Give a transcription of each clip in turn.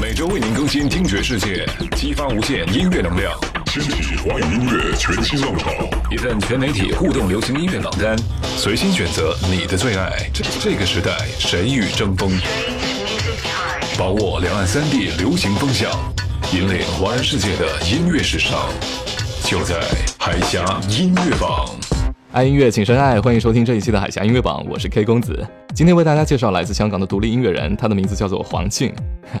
每周为您更新听觉世界，激发无限音乐能量。开启华语音乐全新浪潮，一份全媒体互动流行音乐榜单，随心选择你的最爱。这个时代，谁与争锋？把握两岸三地流行风向，引领华人世界的音乐时尚，就在海峡音乐榜。爱音乐，请深爱。欢迎收听这一期的《海峡音乐榜》，我是 K 公子。今天为大家介绍来自香港的独立音乐人，他的名字叫做黄静，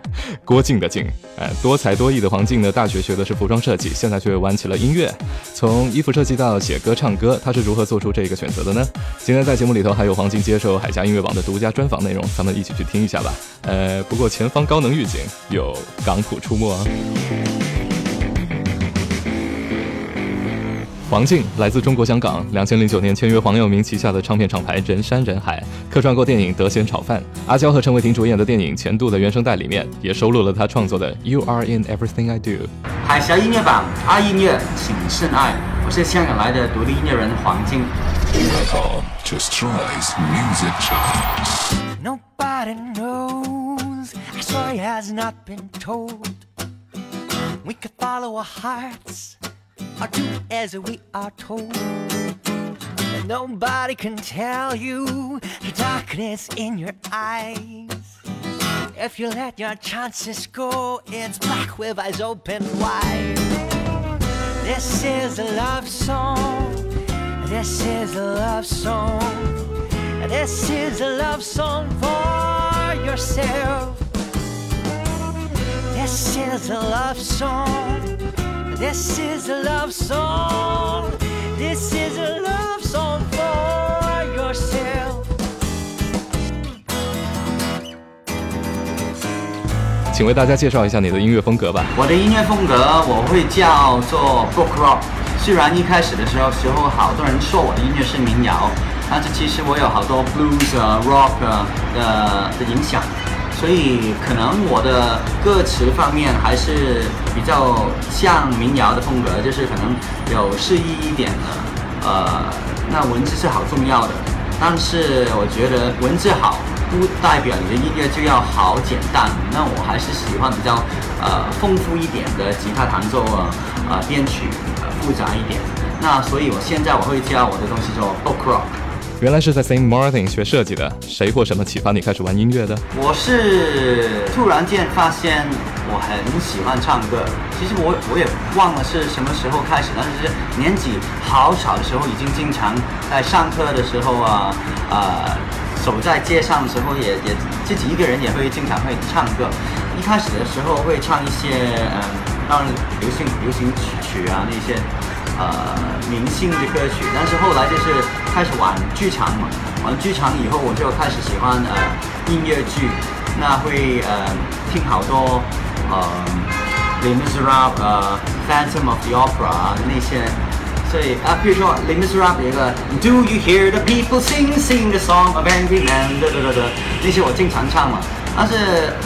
郭靖的靖。呃，多才多艺的黄静呢，大学学的是服装设计，现在却玩起了音乐。从衣服设计到写歌唱歌，他是如何做出这个选择的呢？今天在节目里头还有黄静接受《海峡音乐榜的独家专访内容，咱们一起去听一下吧。呃，不过前方高能预警，有港普出没。黄靖来自中国香港，两千零九年签约黄耀明旗下的唱片厂牌人山人海，客串过电影《德贤炒饭》，阿娇和陈伟霆主演的电影《前度》的原声带里面也收录了他创作的《You Are In Everything I Do》。海峡音乐榜，爱音乐请深爱，我是香港来的独立音乐人黄 hearts. or do as we are told. And nobody can tell you the darkness in your eyes. If you let your chances go, it's black with eyes open wide. This is a love song. This is a love song. This is a love song for yourself. This is a love song. This is a love song. This is a love song for yourself. 请为大家介绍一下你的音乐风格吧。我的音乐风格我会叫做 b o l k rock。虽然一开始的时候，时候好多人说我的音乐是民谣，但是其实我有好多 blues 啊、rock 啊的的影响。所以可能我的歌词方面还是比较像民谣的风格，就是可能有诗意一点的。呃，那文字是好重要的，但是我觉得文字好不代表你的音乐就要好简单。那我还是喜欢比较呃丰富一点的吉他弹奏啊，啊编曲呃复杂一点。那所以我现在我会教我的东西叫 folk rock。原来是在 Saint Martin 学设计的，谁或什么启发你开始玩音乐的？我是突然间发现我很喜欢唱歌。其实我我也忘了是什么时候开始，但是年纪好小的时候已经经常在上课的时候啊啊，走在街上的时候也也自己一个人也会经常会唱歌。一开始的时候会唱一些嗯，让流行流行曲曲啊那些。呃，明星的歌曲，但是后来就是开始玩剧场嘛，玩剧场以后，我就开始喜欢呃音乐剧，那会呃听好多呃《l i m i t c r a p k e 呃《Phantom of the Opera》那些，所以啊比如说《l i m i t c r a p k e r "Do you hear the people sing? Sing the song of n g r m e n o m 的的，那些我经常唱嘛。但是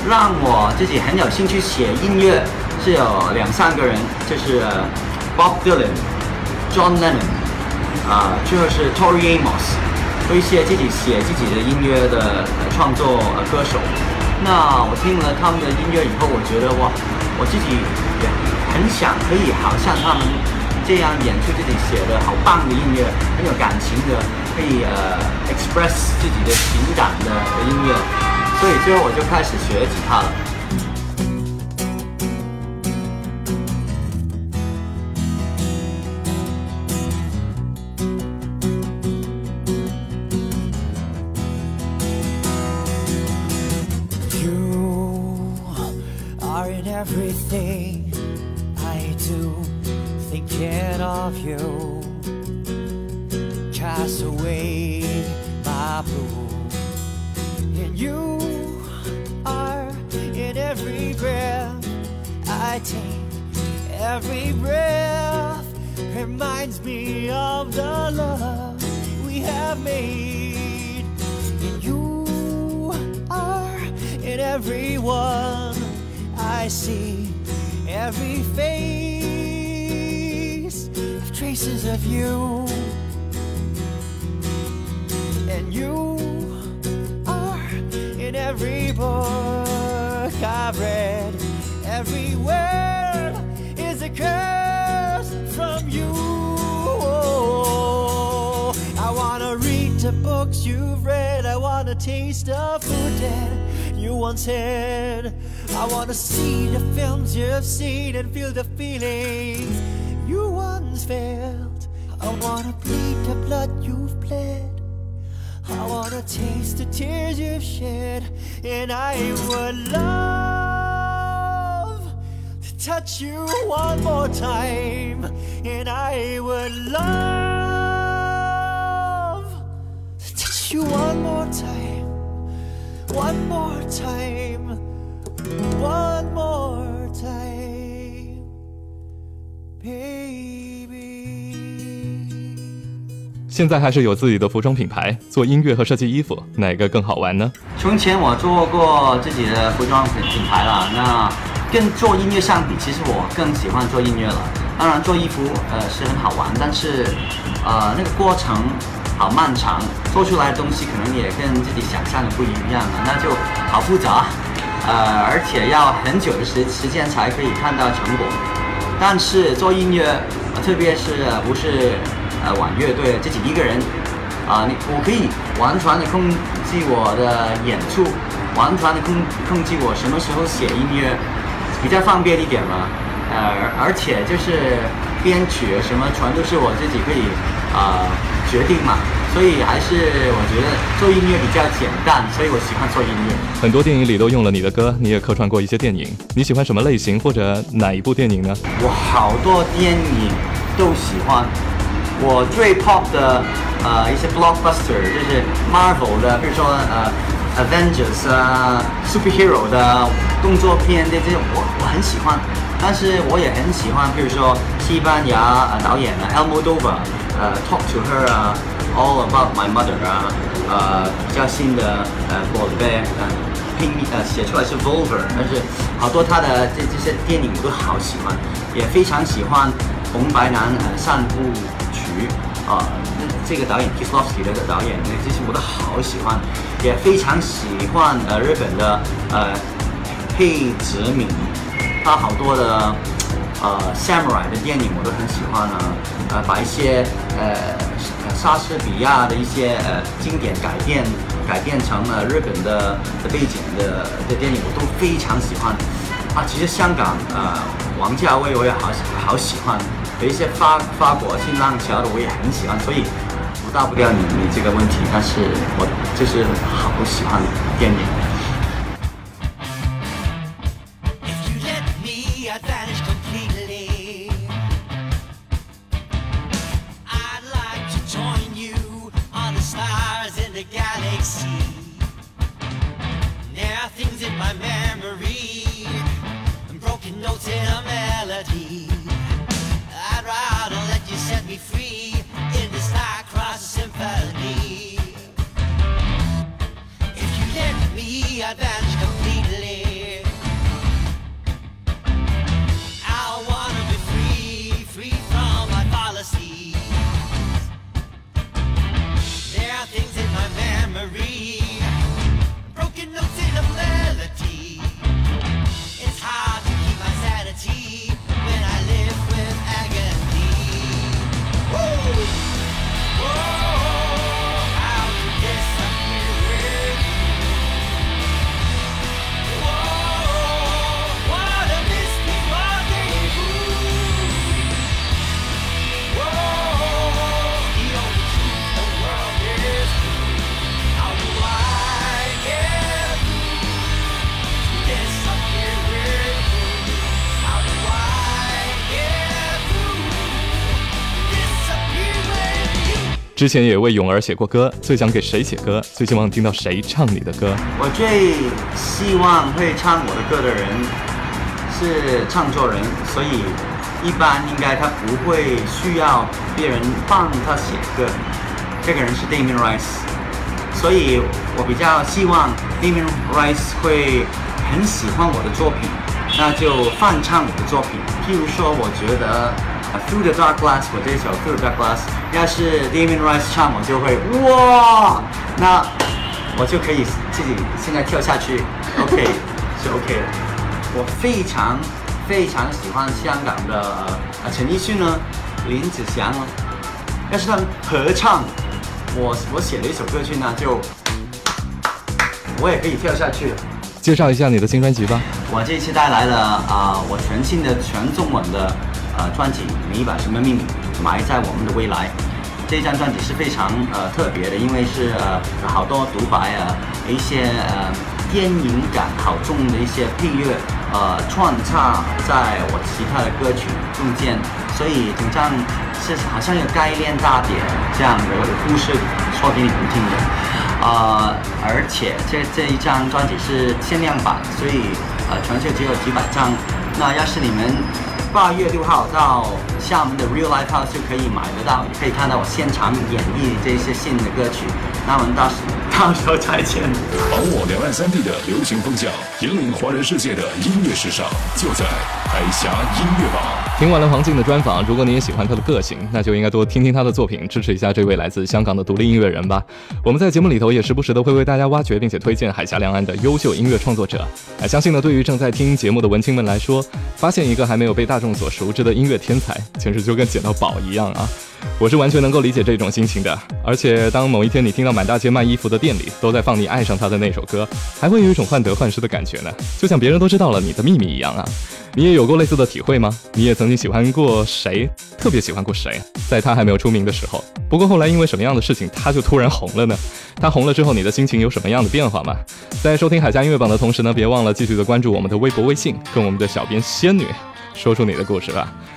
让我自己很有兴趣写音乐是有两三个人，就是 Bob Dylan。John Lennon，啊，最后是 Tori Amos，一些自己写自己的音乐的创作歌手。那我听了他们的音乐以后，我觉得哇，我自己也很想可以好像他们这样演出自己写的好棒的音乐，很有感情的，可以呃 express 自己的情感的音乐。所以最后我就开始学吉他了。everything I do, thinking of you. Cast away my blue, and you are in every breath I take. Every breath reminds me of the love we have made, and you are in everyone. I see every face traces of you. And you are in every book I've read. Every word is a curse from you. I wanna read the books you've read. I wanna taste the food that you once had. I wanna see the films you've seen and feel the feelings you once felt. I wanna bleed the blood you've bled. I wanna taste the tears you've shed. And I would love to touch you one more time. And I would love to touch you one more time. One more time. one more time，baby。现在还是有自己的服装品牌，做音乐和设计衣服，哪个更好玩呢？从前我做过自己的服装品品牌了，那跟做音乐相比，其实我更喜欢做音乐了。当然做衣服呃是很好玩，但是呃那个过程好漫长，做出来的东西可能也跟自己想象的不一样了，那就好复杂。呃，而且要很久的时时间才可以看到成果，但是做音乐，特别是不是呃，玩乐队，自己一个人，啊，你我可以完全的控制我的演出，完全的控控制我什么时候写音乐，比较方便一点嘛。呃，而且就是编曲什么，全都是我自己可以啊决定嘛。所以还是我觉得做音乐比较简单，所以我喜欢做音乐。很多电影里都用了你的歌，你也客串过一些电影。你喜欢什么类型或者哪一部电影呢？我好多电影都喜欢。我最 pop 的呃一些 blockbuster 就是 Marvel 的，比如说呃 Avengers 啊、Superhero 的动作片的这种我我很喜欢。但是我也很喜欢，比如说西班牙呃导演啊 El m o d o v a r 呃 Talk to Her 啊。All about my mother 啊，呃，较新的呃 v o l 呃，拼呃写出来是 Volver，但是好多他的这这些电影我都好喜欢，也非常喜欢红白男散步曲啊，这个导演 Kislovsky 的导演，那这些我都好喜欢，也非常喜欢呃日本的呃佩泽敏，他好多的呃 Samurai 的电影我都很喜欢啊，呃，把一些呃。莎士比亚的一些呃经典改编，改编成了日本的的背景的的电影，我都非常喜欢。啊，其实香港啊，王家卫我也好好喜欢，有一些发发国新浪潮的我也很喜欢。所以我大不掉你你这个问题，但是我就是好不喜欢电影。my memory and broken notes in a melody. I'd rather let you set me free in this high-class symphony. 之前也为泳儿写过歌，最想给谁写歌？最希望听到谁唱你的歌？我最希望会唱我的歌的人是创作人，所以一般应该他不会需要别人帮他写歌。这个人是 d a 黎 n rice，所以我比较希望 d a 黎 n rice 会很喜欢我的作品，那就翻唱我的作品。譬如说，我觉得。Through the dark glass，我这一首 Through the dark glass，要是 d a m o n Rice 唱我就会哇，那我就可以自己现在跳下去，OK，是 OK。我非常非常喜欢香港的啊陈奕迅呢，林子祥呢，要是他们合唱，我我写了一首歌曲呢，就我也可以跳下去了。介绍一下你的新专辑吧。我这期带来了啊，我全新的全中文的。呃，专辑你把什么秘密埋在我们的未来？这张专辑是非常呃特别的，因为是呃好多独白啊，一些呃电影感好重的一些配乐呃穿插在我其他的歌曲中间，所以整张是好像有概念大典这样的故事说给你听的。啊，而且这这一张专辑是限量版，所以呃全球只有几百张。那要是你们。二月六号到。厦门的 Real Life House 可以买得到，可以看到我现场演绎这些新的歌曲。那我们到时 到时候再见。掌握两岸三地的流行风向，引领华人世界的音乐时尚，就在海峡音乐榜。听完了黄静的专访，如果你也喜欢他的个性，那就应该多听听他的作品，支持一下这位来自香港的独立音乐人吧。我们在节目里头也时不时的会为大家挖掘并且推荐海峡两岸的优秀音乐创作者。相信呢，对于正在听节目的文青们来说，发现一个还没有被大众所熟知的音乐天才。简直就跟捡到宝一样啊！我是完全能够理解这种心情的。而且，当某一天你听到满大街卖衣服的店里都在放你爱上他的那首歌，还会有一种患得患失的感觉呢，就像别人都知道了你的秘密一样啊！你也有过类似的体会吗？你也曾经喜欢过谁？特别喜欢过谁？在他还没有出名的时候。不过后来因为什么样的事情，他就突然红了呢？他红了之后，你的心情有什么样的变化吗？在收听《海峡音乐榜》的同时呢，别忘了继续的关注我们的微博、微信，跟我们的小编仙女说出你的故事吧。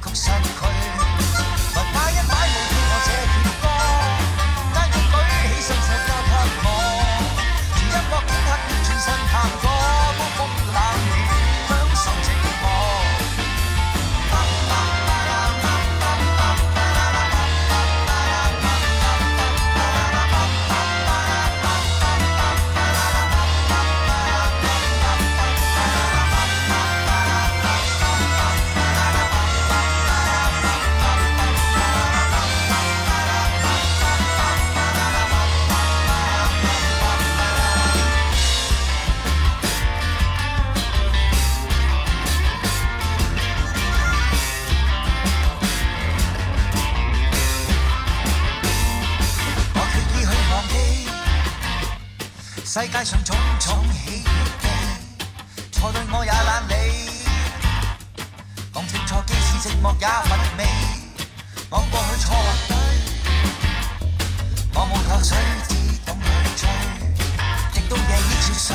给身躯。上重重喜悦，错对我也懒理，讲清楚，即使寂寞也乏味。望过去错或对，我无头绪，自动去追，亦都夜已憔悴。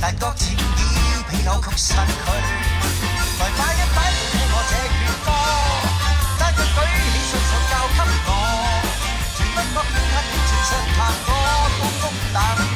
但觉情已被扭曲失去。来摆一摆，给我这阙歌，单脚举起双手交给我，全不觉恋恨完全上探过。don't stop.